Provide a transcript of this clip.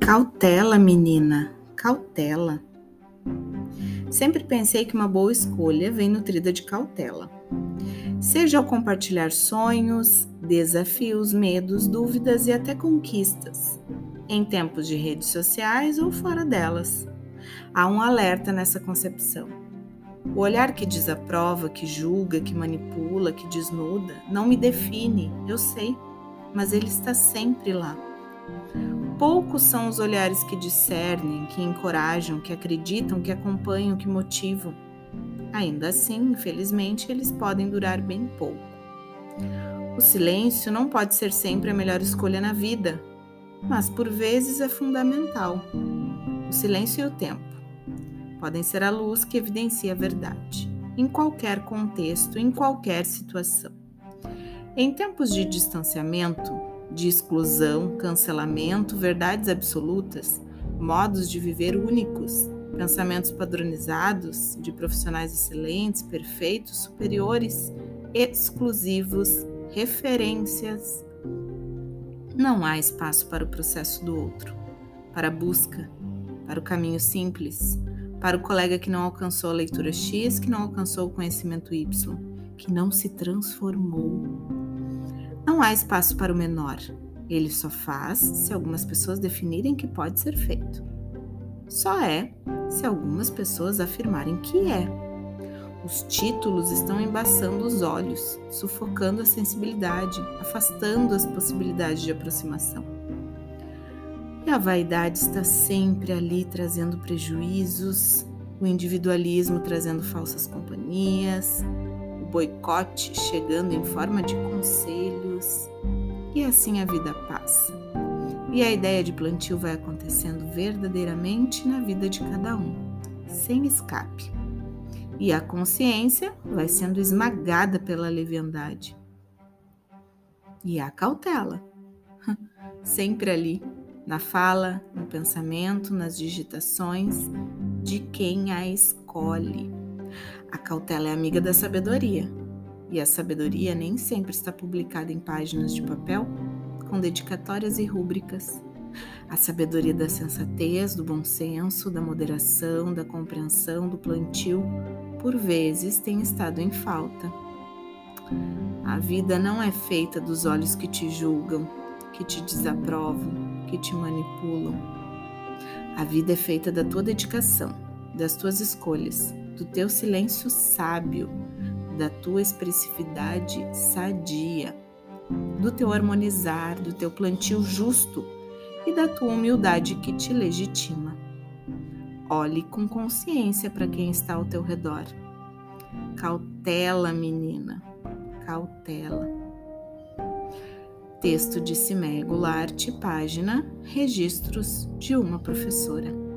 Cautela, menina, cautela. Sempre pensei que uma boa escolha vem nutrida de cautela. Seja ao compartilhar sonhos, desafios, medos, dúvidas e até conquistas, em tempos de redes sociais ou fora delas. Há um alerta nessa concepção. O olhar que desaprova, que julga, que manipula, que desnuda, não me define, eu sei, mas ele está sempre lá. Poucos são os olhares que discernem, que encorajam, que acreditam, que acompanham, que motivam. Ainda assim, infelizmente, eles podem durar bem pouco. O silêncio não pode ser sempre a melhor escolha na vida, mas por vezes é fundamental. O silêncio e o tempo podem ser a luz que evidencia a verdade, em qualquer contexto, em qualquer situação. Em tempos de distanciamento, de exclusão, cancelamento, verdades absolutas, modos de viver únicos, pensamentos padronizados de profissionais excelentes, perfeitos, superiores, exclusivos, referências. Não há espaço para o processo do outro, para a busca, para o caminho simples, para o colega que não alcançou a leitura X, que não alcançou o conhecimento Y, que não se transformou. Não há espaço para o menor. Ele só faz se algumas pessoas definirem que pode ser feito. Só é se algumas pessoas afirmarem que é. Os títulos estão embaçando os olhos, sufocando a sensibilidade, afastando as possibilidades de aproximação. E a vaidade está sempre ali trazendo prejuízos, o individualismo trazendo falsas companhias, boicote chegando em forma de conselhos, e assim a vida passa. E a ideia de plantio vai acontecendo verdadeiramente na vida de cada um, sem escape. E a consciência vai sendo esmagada pela leviandade. E a cautela, sempre ali, na fala, no pensamento, nas digitações de quem a escolhe. A cautela é amiga da sabedoria, e a sabedoria nem sempre está publicada em páginas de papel com dedicatórias e rúbricas. A sabedoria da sensatez, do bom senso, da moderação, da compreensão, do plantio, por vezes tem estado em falta. A vida não é feita dos olhos que te julgam, que te desaprovam, que te manipulam. A vida é feita da tua dedicação, das tuas escolhas, do teu silêncio sábio, da tua expressividade sadia do teu harmonizar, do teu plantio justo e da tua humildade que te legitima. Olhe com consciência para quem está ao teu redor. Cautela, menina, cautela. Texto de Cimé Goulart, página Registros de uma professora.